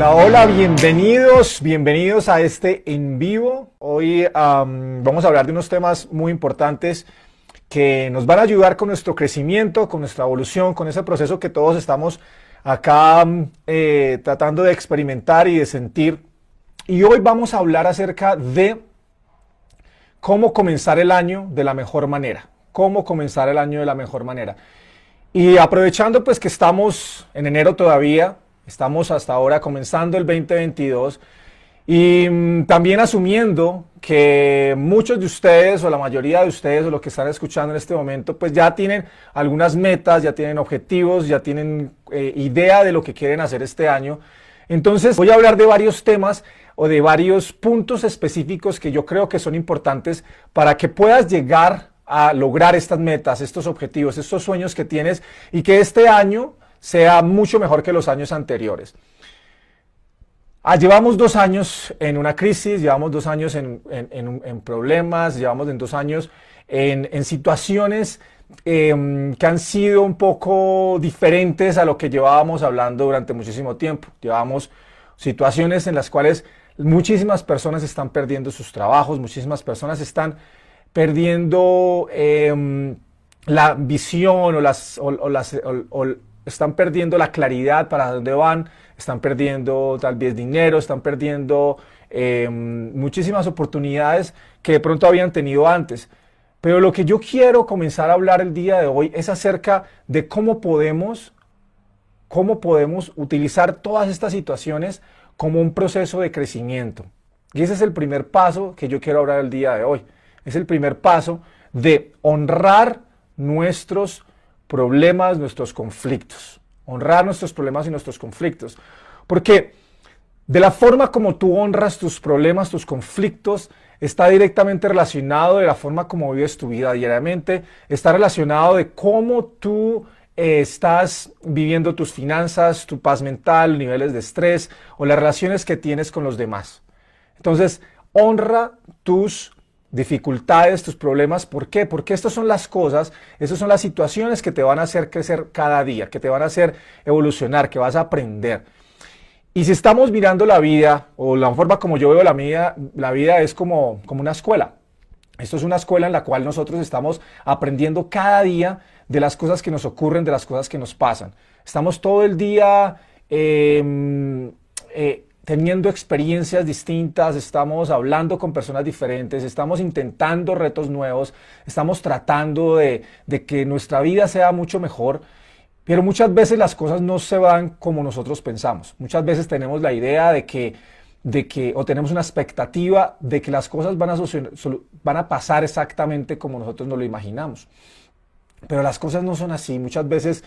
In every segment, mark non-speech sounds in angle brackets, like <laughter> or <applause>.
Hola, hola, bienvenidos, bienvenidos a este en vivo. Hoy vamos a hablar de unos temas muy importantes que nos van a ayudar con nuestro crecimiento, con nuestra evolución, con ese proceso que todos estamos acá eh, tratando de experimentar y de sentir. Y hoy vamos a hablar acerca de cómo comenzar el año de la mejor manera. Cómo comenzar el año de la mejor manera. Y aprovechando pues que estamos en enero todavía, Estamos hasta ahora comenzando el 2022 y mm, también asumiendo que muchos de ustedes o la mayoría de ustedes o los que están escuchando en este momento pues ya tienen algunas metas, ya tienen objetivos, ya tienen eh, idea de lo que quieren hacer este año. Entonces voy a hablar de varios temas o de varios puntos específicos que yo creo que son importantes para que puedas llegar a lograr estas metas, estos objetivos, estos sueños que tienes y que este año sea mucho mejor que los años anteriores. Ah, llevamos dos años en una crisis, llevamos dos años en, problemas, llevamos en dos años en, situaciones em, que han sido un poco diferentes a lo que llevábamos hablando durante muchísimo tiempo. Llevamos situaciones en las cuales muchísimas personas están perdiendo sus trabajos, muchísimas personas están perdiendo em, la visión o las, están perdiendo la claridad para dónde van, están perdiendo tal vez dinero, están perdiendo em, muchísimas oportunidades que de pronto habían tenido antes. Pero lo que yo quiero comenzar a hablar el día de hoy es acerca de cómo podemos, cómo podemos utilizar todas estas situaciones como un proceso de crecimiento. Y ese es el primer paso que yo quiero hablar el día de hoy. Es el primer paso de honrar nuestros problemas, nuestros conflictos. Honrar nuestros problemas y nuestros conflictos. Porque de la forma como tú honras tus problemas, tus conflictos, está directamente relacionado de la forma como vives tu vida diariamente, está relacionado de cómo tú eh, estás viviendo tus finanzas, tu paz mental, niveles de estrés o las relaciones que tienes con los demás. Entonces, honra tus dificultades, tus problemas. ¿Por qué? Porque estas son las cosas, estas son las situaciones que te van a hacer crecer cada día, que te van a hacer evolucionar, que vas a aprender. Y si estamos mirando la vida, o la forma como yo veo la vida, la vida es como, como una escuela. Esto es una escuela en la cual nosotros estamos aprendiendo cada día de las cosas que nos ocurren, de las cosas que nos pasan. Estamos todo el día em, eh, teniendo experiencias distintas, estamos hablando con personas diferentes, estamos intentando retos nuevos, estamos tratando de, que nuestra vida sea mucho mejor, pero muchas veces las cosas no se van como nosotros pensamos. Muchas veces tenemos la idea de que, de que o tenemos una expectativa de que las cosas van a, van a pasar exactamente como nosotros nos lo imaginamos. Pero las cosas no son así. Muchas veces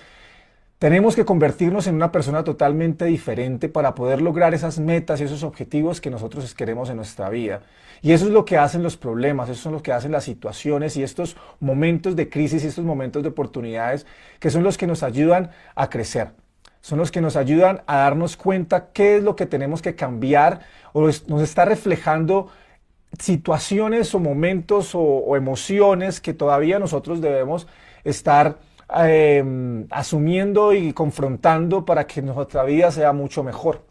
tenemos que convertirnos en una persona totalmente diferente para poder lograr esas metas y esos objetivos que nosotros queremos en nuestra vida. Y eso es lo que hacen los problemas, eso es lo que hacen las situaciones y estos momentos de crisis y estos momentos de oportunidades que son los que nos ayudan a crecer. Son los que nos ayudan a darnos cuenta qué es lo que tenemos que cambiar o nos está reflejando situaciones o momentos o, o emociones que todavía nosotros debemos estar Em, asumiendo y confrontando para que nuestra vida sea mucho mejor.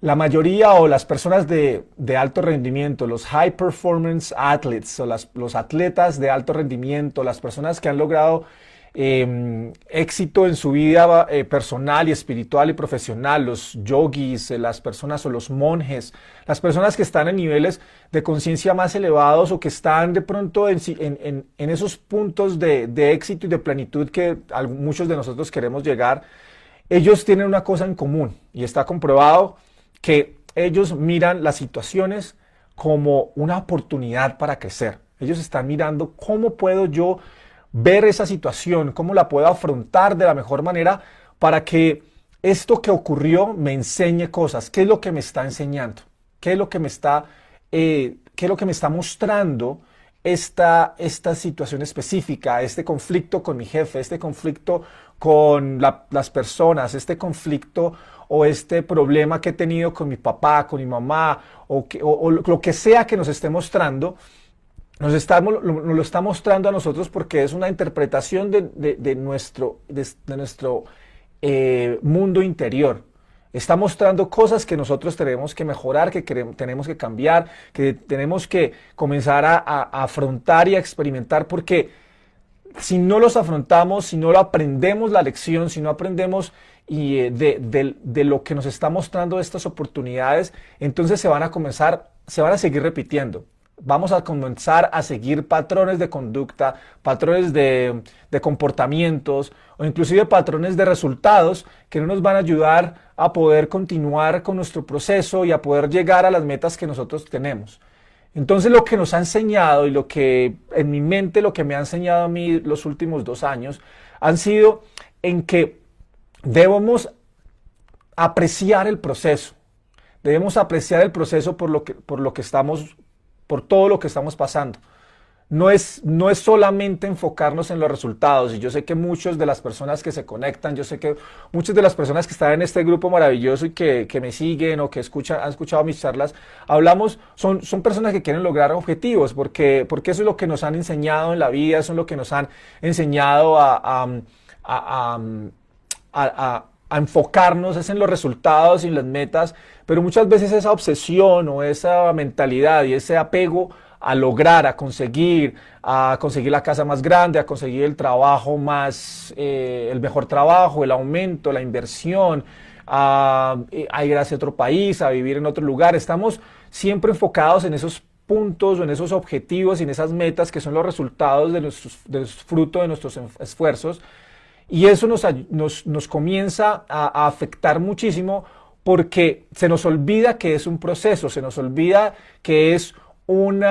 La mayoría o las personas de, alto rendimiento, los high performance athletes o los atletas de alto rendimiento, las personas que han logrado Em, éxito en su vida eh, personal y espiritual y profesional, los yogis, eh, las personas o los monjes, las personas que están en niveles de conciencia más elevados o que están de pronto en, esos puntos de, éxito y de plenitud que muchos de nosotros queremos llegar, ellos tienen una cosa en común y está comprobado que ellos miran las situaciones como una oportunidad para crecer. Ellos están mirando cómo puedo yo ver esa situación, cómo la puedo afrontar de la mejor manera para que esto que ocurrió me enseñe cosas. ¿Qué es lo que me está enseñando? ¿Qué es lo que me está, eh, qué es lo que me está mostrando esta, esta situación específica, este conflicto con mi jefe, este conflicto con las personas, este conflicto o este problema que he tenido con mi papá, con mi mamá, o, o lo que sea que nos esté mostrando? Nos, estamos, lo está mostrando a nosotros porque es una interpretación de, nuestro, de, nuestro eh, mundo interior. Está mostrando cosas que nosotros tenemos que mejorar, que tenemos que cambiar, que tenemos que comenzar a, afrontar y a experimentar, porque si no los afrontamos, si no lo aprendemos la lección, si no aprendemos y, eh, de, de, lo que nos está mostrando estas oportunidades, entonces se van a comenzar, se van a seguir repitiendo vamos a comenzar a seguir patrones de conducta, patrones de, comportamientos o inclusive patrones de resultados que no nos van a ayudar a poder continuar con nuestro proceso y a poder llegar a las metas que nosotros tenemos. Entonces lo que nos ha enseñado y lo que en mi mente lo que me ha enseñado a mí los últimos dos años han sido en que debemos apreciar el proceso. Debemos apreciar el proceso por lo que, por lo que estamos por todo lo que estamos pasando. No es, no es solamente enfocarnos en los resultados. Y yo sé que muchas de las personas que se conectan, yo sé que muchas de las personas que están en este grupo maravilloso y que, me siguen o que escuchan, han escuchado mis charlas, hablamos, son, son personas que quieren lograr objetivos, porque, porque eso es lo que nos han enseñado en la vida, eso es lo que nos han enseñado a enfocarnos, es en los resultados y las metas pero muchas veces esa obsesión o esa mentalidad y ese apego a lograr, a conseguir, a conseguir la casa más grande, a conseguir el trabajo más, eh, el mejor trabajo, el aumento, la inversión, a, a, ir hacia otro país, a vivir en otro lugar. Estamos siempre enfocados en esos puntos o en esos objetivos y en esas metas que son los resultados de fruto de nuestros esfuerzos. Y eso nos, nos, nos comienza a, afectar muchísimo porque se nos olvida que es un proceso, se nos olvida que es un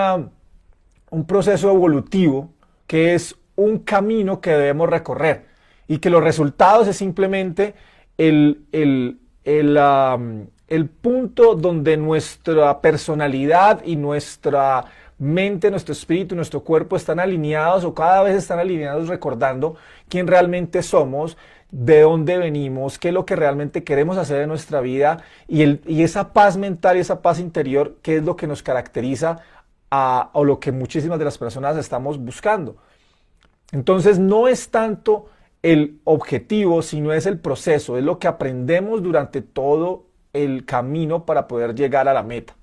proceso evolutivo, que es un camino que debemos recorrer y que los resultados es simplemente el, el, el punto donde nuestra personalidad y nuestra mente, nuestro espíritu, nuestro cuerpo están alineados o cada vez están alineados recordando quién realmente somos, de dónde venimos, qué es lo que realmente queremos hacer en nuestra vida y, el, y esa paz mental y esa paz interior, qué es lo que nos caracteriza a, o lo que muchísimas de las personas estamos buscando. Entonces no es tanto el objetivo, sino es el proceso, es lo que aprendemos durante todo el camino para poder llegar a la meta.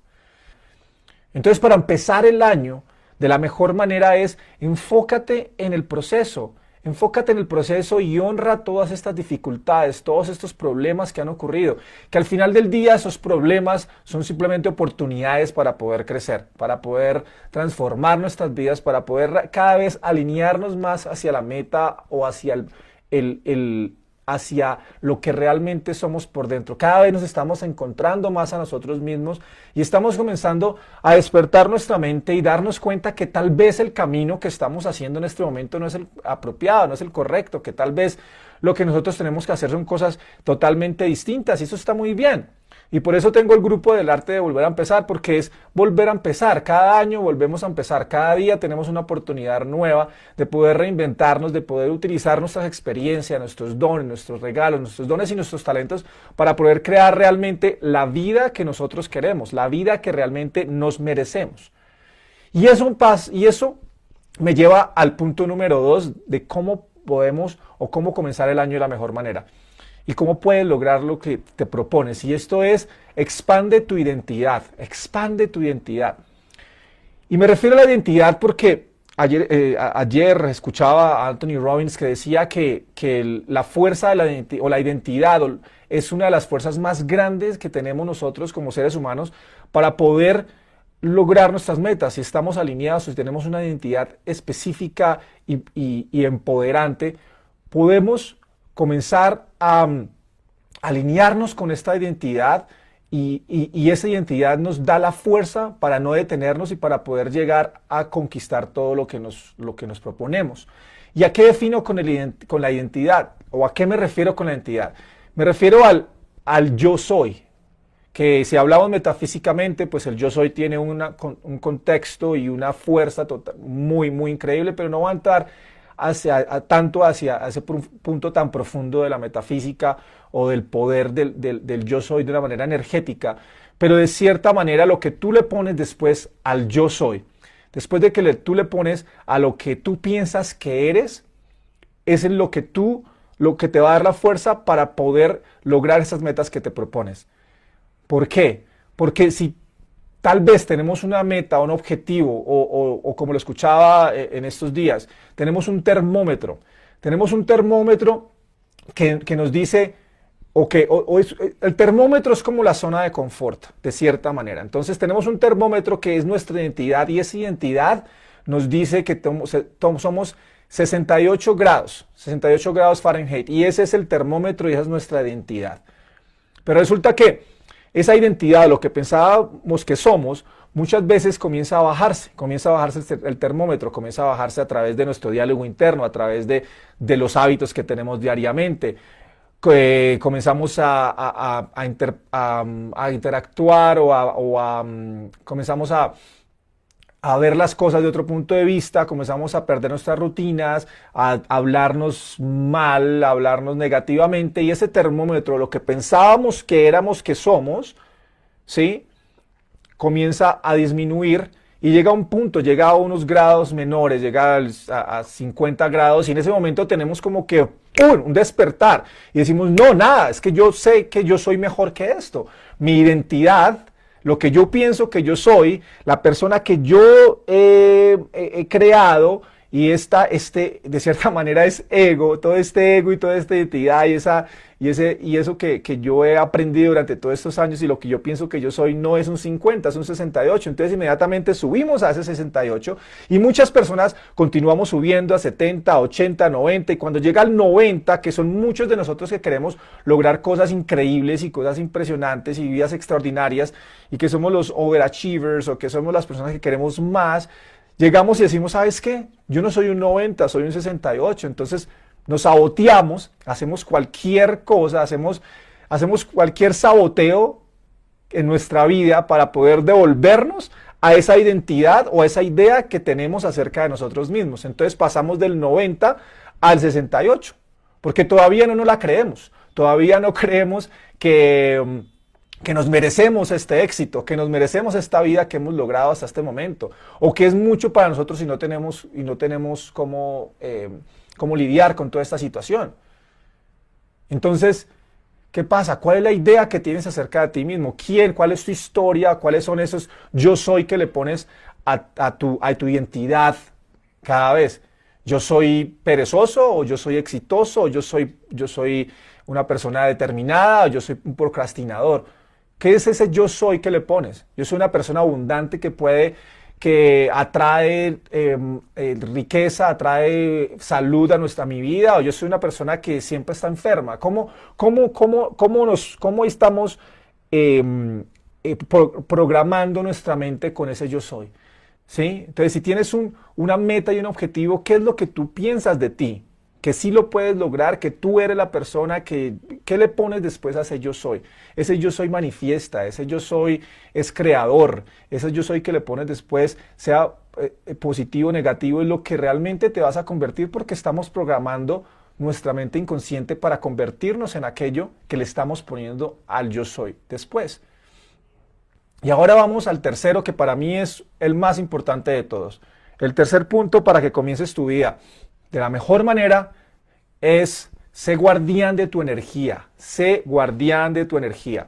Entonces para empezar el año, de la mejor manera es enfócate en el proceso, Enfócate en el proceso y honra todas estas dificultades, todos estos problemas que han ocurrido. Que al final del día esos problemas son simplemente oportunidades para poder crecer, para poder transformar nuestras vidas, para poder cada vez alinearnos más hacia la meta o hacia el, el, el hacia lo que realmente somos por dentro. Cada vez nos estamos encontrando más a nosotros mismos y estamos comenzando a despertar nuestra mente y darnos cuenta que tal vez el camino que estamos haciendo en este momento no es el apropiado, no es el correcto, que tal vez lo que nosotros tenemos que hacer son cosas totalmente distintas y eso está muy bien. Y por eso tengo el grupo del arte de volver a empezar, porque es volver a empezar. Cada año volvemos a empezar, cada día tenemos una oportunidad nueva de poder reinventarnos, de poder utilizar nuestras experiencias, nuestros dones, nuestros regalos, nuestros dones y nuestros talentos para poder crear realmente la vida que nosotros queremos, la vida que realmente nos merecemos. Y eso, y eso me lleva al punto número dos de cómo podemos o cómo comenzar el año de la mejor manera y cómo puedes lograr lo que te propones. Y esto es, expande tu identidad, expande tu identidad. Y me refiero a la identidad porque ayer, eh, escuchaba a Anthony Robbins que decía que, que la fuerza de la o la identidad es una de las fuerzas más grandes que tenemos nosotros como seres humanos para poder lograr nuestras metas. Si estamos alineados, si tenemos una identidad específica y, y empoderante, podemos comenzar a mm, alinearnos con esta identidad y, esa identidad nos da la fuerza para no detenernos y para poder llegar a conquistar todo lo que nos, lo que nos proponemos. ¿Y a qué defino con, el, con la identidad? ¿O a qué me refiero con la identidad? Me refiero al, al yo soy, que si hablamos metafísicamente, pues el yo soy tiene una, un contexto y una fuerza total, muy, muy increíble, pero no va a entrar hacia, tanto hacia ese punto tan profundo de la metafísica o del poder del, del, yo soy de una manera energética, pero de cierta manera lo que tú le pones después al yo soy, después de que tú le pones a lo que tú piensas que eres, es en lo que tú lo que te va a dar la fuerza para poder lograr esas metas que te propones. ¿Por qué? Porque si tal vez tenemos una meta, un objetivo, o, como lo escuchaba eh, en estos días, tenemos un termómetro. Tenemos un termómetro que, nos dice, o que el termómetro es como la zona de confort, de cierta manera. Entonces tenemos un termómetro que es nuestra identidad y esa identidad nos dice que somos 68 grados, 68 grados Fahrenheit, y ese es el termómetro y esa es nuestra identidad. Pero resulta que esa identidad, lo que pensábamos que somos, muchas veces comienza a bajarse, comienza a bajarse el termómetro, comienza a bajarse a través de nuestro diálogo interno, a través de, los hábitos que tenemos diariamente. comenzamos a, interactuar o, a, mm, comenzamos a, a ver las cosas de otro punto de vista, comenzamos a perder nuestras rutinas, a hablarnos mal, a hablarnos negativamente y ese termómetro, lo que pensábamos que éramos que somos, ¿sí? Comienza a disminuir y llega a un punto, llega a unos grados menores, llega a, 50 grados y en ese momento tenemos como que un despertar y decimos, no, nada, es que yo sé que yo soy mejor que esto. Mi identidad lo que yo pienso que yo soy, la persona que yo he, creado y esta, este, de cierta <laughs> manera es ego, todo este ego y toda esta identidad y, esa, y, ese, y eso que, que, yo he aprendido durante todos estos años y lo que yo pienso que yo soy no es un 50, es un 68. Entonces inmediatamente subimos a ese 68 y muchas personas continuamos subiendo a 70, 80, 90 y cuando llega al 90, que son muchos de nosotros que queremos lograr cosas increíbles y cosas impresionantes y vidas extraordinarias y que somos los overachievers o que somos las personas que queremos más, llegamos y decimos, ¿sabes qué? Yo no soy un 90, soy un 68. Entonces nos saboteamos, hacemos cualquier cosa, hacemos, hacemos cualquier saboteo en nuestra vida para poder devolvernos a esa identidad o a esa idea que tenemos acerca de nosotros mismos. Entonces pasamos del 90 al 68, porque todavía no nos la creemos, todavía no <laughs> creemos que que nos merecemos este éxito, que nos merecemos esta vida que hemos logrado hasta este momento, o que es mucho para nosotros y no tenemos, y no tenemos cómo, eh, cómo lidiar con toda esta situación. Entonces, ¿qué pasa? ¿Cuál es la idea que tienes acerca de ti mismo? ¿Quién? ¿Cuál es tu historia? ¿Cuáles son esos yo soy que le pones a, tu, a tu identidad cada vez? ¿Yo soy perezoso o yo soy exitoso o yo soy, yo soy una persona determinada o yo soy un procrastinador? ¿Qué es ese yo soy que le pones? Yo soy una persona abundante que puede, que atrae em, eh, riqueza, atrae salud a nuestra mi vida, o yo soy una persona que siempre está enferma. ¿Cómo, cómo, cómo, cómo, nos, cómo estamos em, eh, programando nuestra mente con ese yo soy? ¿Sí? Entonces, si tienes un, una meta y un objetivo, ¿qué es lo que tú piensas de ti? Que sí lo puedes lograr, que tú eres la persona que, ¿qué le pones después a ese yo soy? Ese yo soy manifiesta, ese yo soy es creador, ese yo soy que le pones después, sea eh, eh, positivo o negativo, es lo que realmente te vas a convertir porque estamos programando nuestra mente inconsciente para convertirnos en aquello que le estamos poniendo al yo soy después. Y ahora vamos al tercero que para mí es el más importante de todos. El tercer punto para que comiences tu vida de la mejor manera es ser guardián de tu energía, sé guardián de tu energía.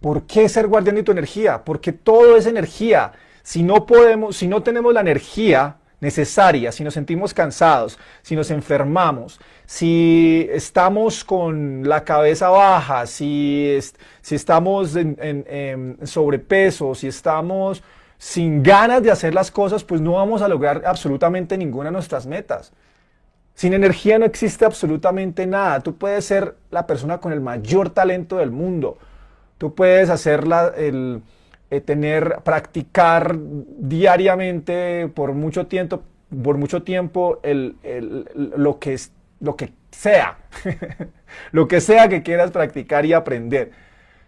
¿Por qué ser guardián de tu energía? Porque todo es energía. Si no podemos, si no tenemos la energía necesaria, si nos sentimos cansados, si nos enfermamos, si estamos con la cabeza baja, si, si estamos en sobrepeso, si estamos sin ganas de hacer las cosas, pues no vamos a lograr absolutamente ninguna de nuestras metas. Sin energía no existe absolutamente nada. Tú puedes ser la persona con el mayor talento del mundo. Tú puedes hacerla, el, eh, tener, practicar diariamente por mucho tiempo, por mucho tiempo lo, que, lo que sea. <laughs> lo que sea que quieras practicar y aprender.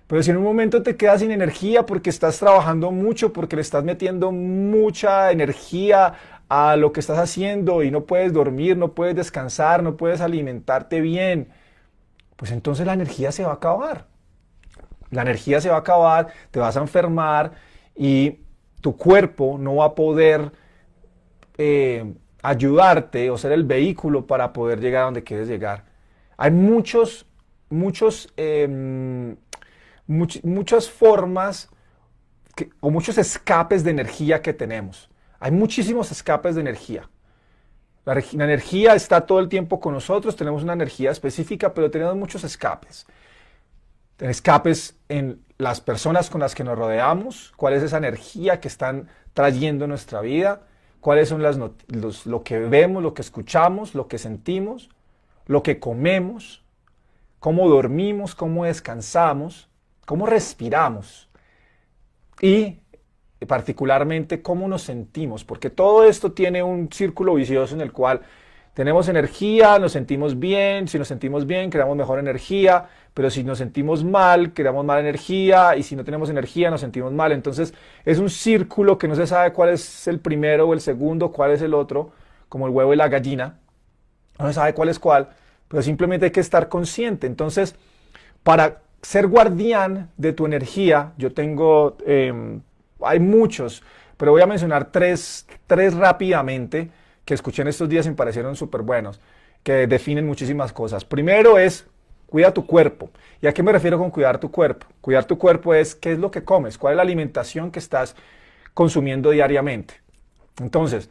Pero si en un momento te quedas sin energía porque estás trabajando mucho, porque le estás metiendo mucha energía a lo que estás haciendo y no puedes dormir, no puedes descansar, no puedes alimentarte bien, pues entonces la energía se va a acabar. La energía se va a acabar, te vas a enfermar y tu cuerpo no va a poder eh, ayudarte o ser el vehículo para poder llegar a donde quieres llegar. Hay muchos, muchos, em, muchas formas o muchos escapes de energía que tenemos. Hay muchísimos escapes de energía. La, la, energía está todo el tiempo con nosotros, tenemos una energía específica, pero tenemos muchos escapes. Escapes en las personas con las que nos rodeamos, cuál es esa energía que están trayendo nuestra vida, cuáles son las lo que vemos, lo que escuchamos, lo que sentimos, lo que comemos, cómo dormimos, cómo descansamos, cómo respiramos y particularmente cómo nos sentimos, porque todo esto tiene un círculo vicioso en el cual tenemos energía, nos sentimos bien, si nos sentimos bien, creamos mejor energía, pero si nos sentimos mal, creamos mala energía, y si no tenemos energía, nos sentimos mal. Entonces es un círculo que no se sabe cuál es el primero o el segundo, cuál es el otro, como el huevo y la gallina. No se sabe cuál es cuál, pero simplemente hay que estar consciente. Entonces, para ser guardián de tu energía, yo tengo, em, hay muchos, pero voy a mencionar tres, tres rápidamente que escuché en estos días y me parecieron súper buenos, que definen muchísimas cosas. Primero es Cuida tu cuerpo. ¿Y a qué me refiero con cuidar tu cuerpo? Cuidar tu cuerpo es qué es lo que comes, cuál es la alimentación que estás consumiendo diariamente. Entonces,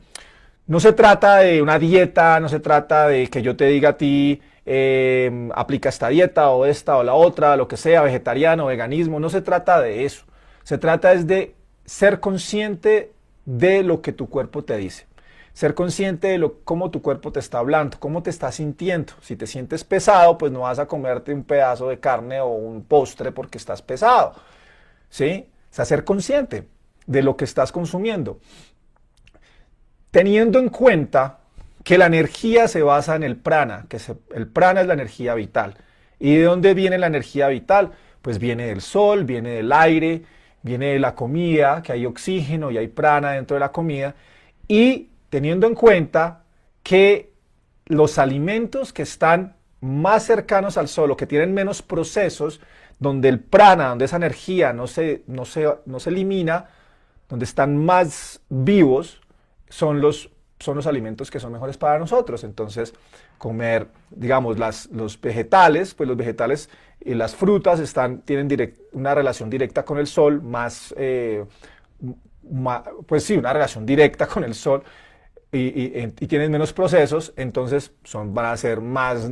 no se trata de una dieta, no se trata de que yo te diga a ti, em, aplica esta dieta o esta o la otra, lo que sea, vegetariano, veganismo, no se trata de eso. Se trata es de ser consciente de lo que tu cuerpo te dice ser consciente de lo, cómo tu cuerpo te está hablando, cómo te estás sintiendo. Si te sientes pesado, pues no vas a comerte un pedazo de carne o un postre porque estás pesado. ¿Sí? O sea, ser consciente de lo que estás consumiendo. Teniendo en cuenta que la energía se basa en el prana, que el prana es la energía vital. ¿Y de dónde viene la energía vital? Pues viene del sol, viene del aire, viene de la comida, que hay oxígeno y hay prana dentro de la comida. Y teniendo en cuenta que los alimentos que están más cercanos al sol o que tienen menos procesos, donde el prana, donde esa energía no se, no no se elimina, donde están más vivos, son los, son los alimentos que son mejores para nosotros. Entonces, comer, digamos, las, los vegetales, pues los vegetales y las frutas están, tienen una relación directa con el sol, más, eh, pues sí, una relación directa con el sol y, tienen menos procesos, entonces son, van a ser más,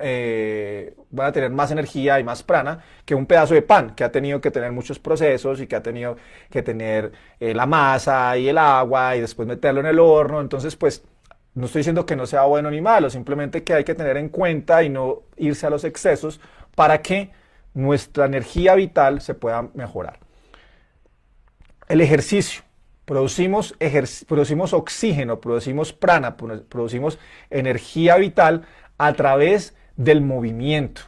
eh, van a tener más energía y más prana que un pedazo de pan que ha tenido que tener muchos procesos y que ha tenido que tener eh, la masa y el agua y después meterlo en el horno. Entonces, pues, no estoy diciendo que no sea bueno ni malo, simplemente que hay que tener en cuenta y no irse a los excesos para que nuestra energía vital se pueda mejorar. El ejercicio producimos, oxígeno, producimos prana, producimos energía vital a través del movimiento.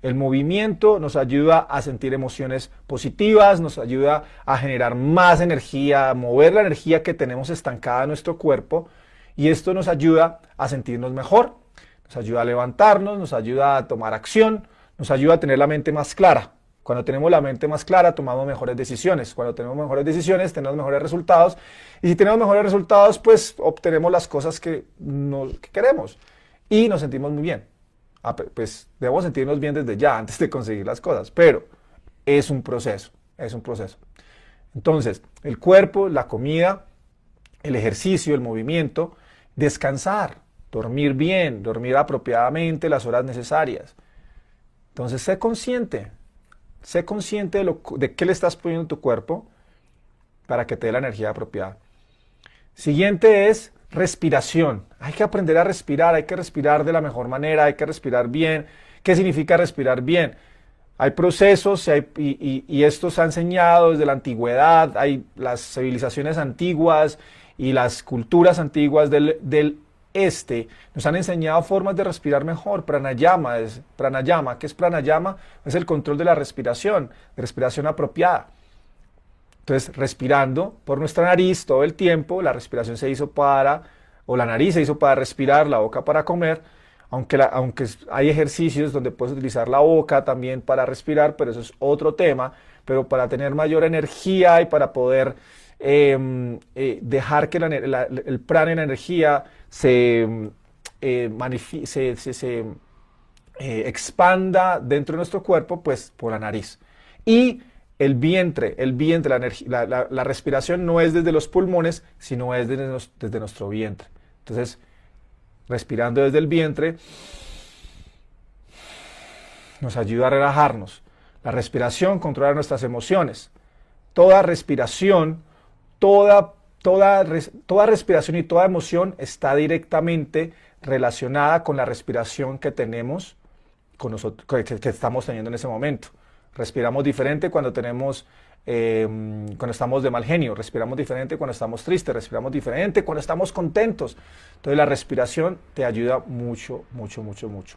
El movimiento nos ayuda a sentir emociones positivas, nos ayuda a generar más energía, a mover la energía que tenemos estancada en nuestro cuerpo y esto nos ayuda a sentirnos mejor, nos ayuda a levantarnos, nos ayuda a tomar acción, nos ayuda a tener la mente más clara. Cuando tenemos la mente más clara, tomamos mejores decisiones. Cuando tenemos mejores decisiones, tenemos mejores resultados. Y si tenemos mejores resultados, pues obtenemos las cosas que, queremos. Y nos sentimos muy bien. Ah, pues debemos sentirnos bien desde ya, <laughs> antes de conseguir las cosas. Pero es un proceso, es un proceso. Entonces, el cuerpo, la comida, el ejercicio, el movimiento, descansar, dormir bien, dormir apropiadamente las horas necesarias. Entonces, sé consciente, Sé consciente de, lo, de qué le estás poniendo a tu cuerpo para que te dé la energía apropiada. Siguiente es respiración. Hay que aprender a respirar, hay que respirar de la mejor manera, hay que respirar bien. ¿Qué significa respirar bien? Hay procesos y, y, esto se ha enseñado desde la antigüedad, hay las civilizaciones antiguas y las culturas antiguas del, del este, nos han enseñado formas de respirar mejor. Pranayama, es, pranayama. ¿qué es pranayama? Es el control de la respiración, de respiración apropiada. Entonces, respirando por nuestra nariz todo el tiempo, la respiración se hizo para, o la nariz se hizo para respirar, la boca para comer, aunque, aunque hay ejercicios donde puedes utilizar la boca también para respirar, pero eso es otro tema, pero para tener mayor energía y para poder em, eh, dejar que el prana, la energía, se, eh, se, eh, expanda dentro de nuestro cuerpo, pues por la nariz. Y el vientre, el vientre, la, la, respiración no es desde los pulmones, sino es desde, desde nuestro vientre. Entonces, respirando desde el vientre, nos ayuda a relajarnos. La respiración controla nuestras emociones. Toda respiración, toda, toda, toda respiración y toda emoción está directamente relacionada con la respiración que tenemos, con nosotros, que, estamos teniendo en ese momento. Respiramos diferente cuando tenemos, em, cuando estamos de mal genio, respiramos diferente cuando estamos tristes, respiramos diferente cuando estamos contentos. Entonces la respiración te ayuda mucho, mucho, mucho, mucho.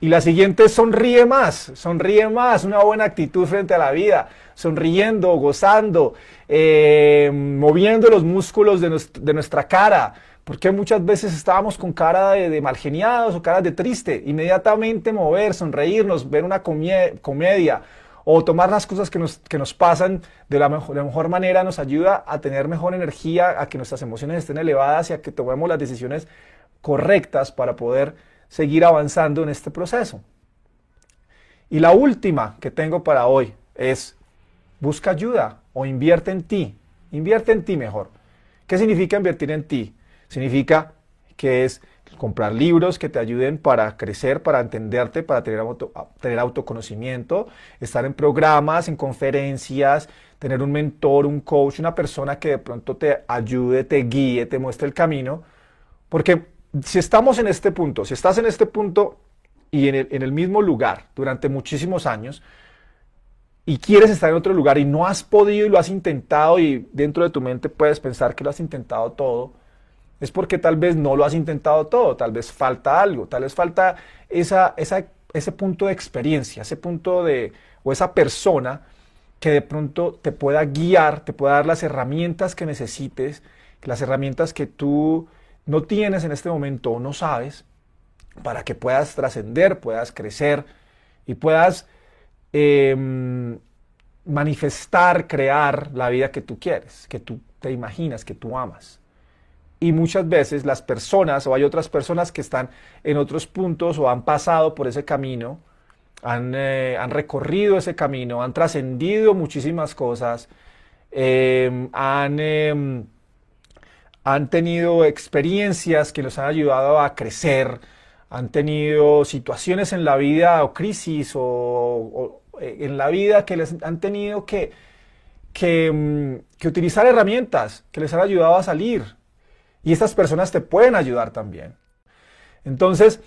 Y la siguiente sonríe más, sonríe más, una buena actitud frente a la vida, sonriendo, gozando, em, moviendo los músculos de, de nuestra cara, porque muchas veces estábamos con cara de, mal geniados o cara de triste. Inmediatamente mover, sonreírnos, ver una comedia o tomar las cosas que nos, que nos pasan de la, mejor, de la mejor manera nos ayuda a tener mejor energía, a que nuestras emociones estén elevadas y a que tomemos las decisiones correctas para poder seguir avanzando en este proceso. Y la última que tengo para hoy es busca ayuda o invierte en ti. Invierte en ti mejor. ¿Qué significa invertir en ti? Significa que es comprar libros que te ayuden para crecer, para entenderte, para tener, tener autoconocimiento, estar en programas, en conferencias, tener un mentor, un coach, una persona que de pronto te ayude, te guíe, te muestre el camino. Porque si estamos en este punto, si estás en este punto y en el, mismo lugar durante muchísimos años, y quieres estar en otro lugar y no has podido y lo has intentado y dentro de tu mente puedes pensar que lo has intentado todo, es porque tal vez no lo has intentado todo, tal vez falta algo, tal vez falta esa, ese punto de experiencia, ese punto de, o esa persona que de pronto te pueda guiar, te pueda dar las herramientas que necesites, las herramientas que tú no tienes en este momento o no sabes, para que puedas trascender, puedas crecer y puedas em, manifestar, crear la vida que tú quieres, que tú te imaginas, que tú amas. Y muchas veces las personas o hay otras personas que están en otros puntos o han pasado por ese camino, han, eh, han recorrido ese camino, han trascendido muchísimas cosas, em, han, em, han tenido experiencias que los han ayudado a crecer, han tenido situaciones en la vida o crisis o, eh, en la vida que les han tenido que, em, que utilizar herramientas que les han ayudado a salir y estas personas te pueden ayudar también. Entonces,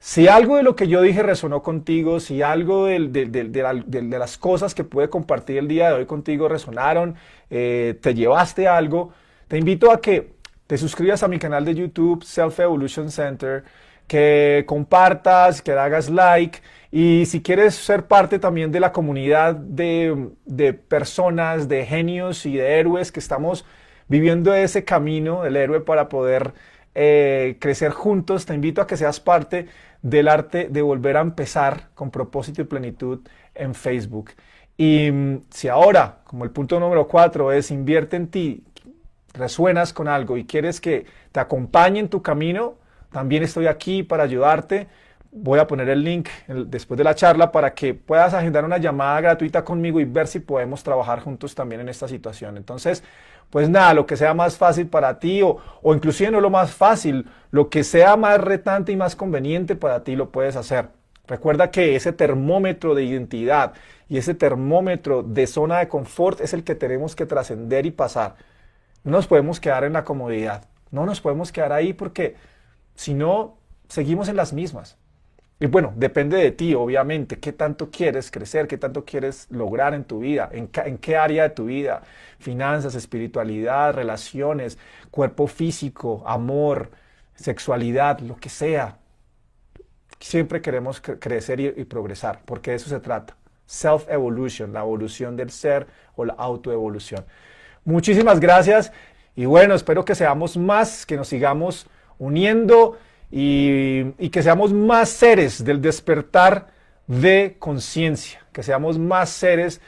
si algo de lo que yo dije resonó contigo, si algo de, las cosas que pude compartir el día de hoy contigo resonaron, eh, te llevaste algo, te invito a que te suscribas a mi canal de YouTube, Self Evolution Center, que compartas, que hagas like y si quieres ser parte también de la comunidad de, de personas, de genios y de héroes que estamos viviendo ese camino del héroe para poder eh, crecer juntos. Te invito a que seas parte del arte de volver a empezar con propósito y plenitud en Facebook. Y mm, si ahora, como el punto número cuatro es invierte en ti, resuenas con algo y quieres que te acompañe en tu camino, también estoy aquí para ayudarte. Voy a poner el link después de la charla para que puedas agendar una llamada gratuita conmigo y ver si podemos trabajar juntos también en esta situación. Entonces, pues nada, lo que sea más fácil para ti o, o inclusive no lo más fácil, lo que sea más retante y más conveniente para ti lo puedes hacer. Recuerda que ese termómetro de identidad y ese termómetro de zona de confort es el que tenemos que trascender y pasar. No nos podemos quedar en la comodidad, no nos podemos quedar ahí porque si no, seguimos en las mismas. Y bueno, depende de ti, obviamente, qué tanto quieres crecer, qué tanto quieres lograr en tu vida, en, qué área de tu vida, finanzas, espiritualidad, relaciones, cuerpo físico, amor, sexualidad, lo que sea. Siempre queremos crecer y, y progresar, porque de eso se trata. Self-evolution, la evolución del ser o la autoevolución. Muchísimas gracias. Y bueno, espero que seamos más, que nos sigamos uniendo y, que seamos más seres del despertar de conciencia, que seamos más seres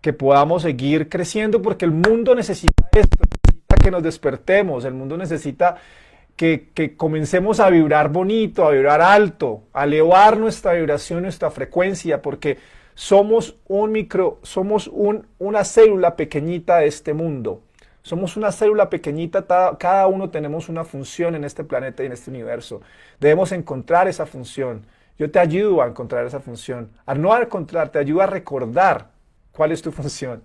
que podamos seguir creciendo porque el mundo necesita esto, necesita que nos despertemos, el mundo necesita que, que, comencemos a vibrar bonito, a vibrar alto, a elevar nuestra vibración, nuestra frecuencia, porque somos un micro, somos un, una célula pequeñita de este mundo. Somos una célula pequeñita, cada uno tenemos una función en este planeta y en este universo. Debemos encontrar esa función. Yo te ayudo a encontrar esa función. A no encontrar, te ayudo a recordar cuál es tu función.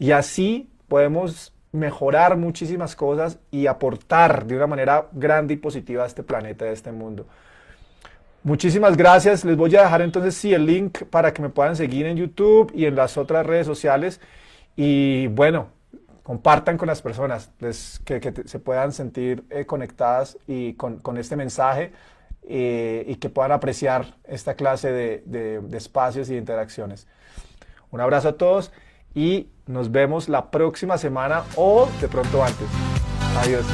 Y así podemos mejorar muchísimas cosas y aportar de una manera grande y positiva a este planeta, a este mundo. Muchísimas gracias. Les voy a dejar entonces sí el link para que me puedan seguir en YouTube y en las otras redes sociales. Y bueno, compartan con las personas que, se puedan sentir eh, conectadas y con, este mensaje eh, y que puedan apreciar esta clase de, espacios y interacciones. Un abrazo a todos y nos vemos la próxima semana o de pronto antes. Adiós.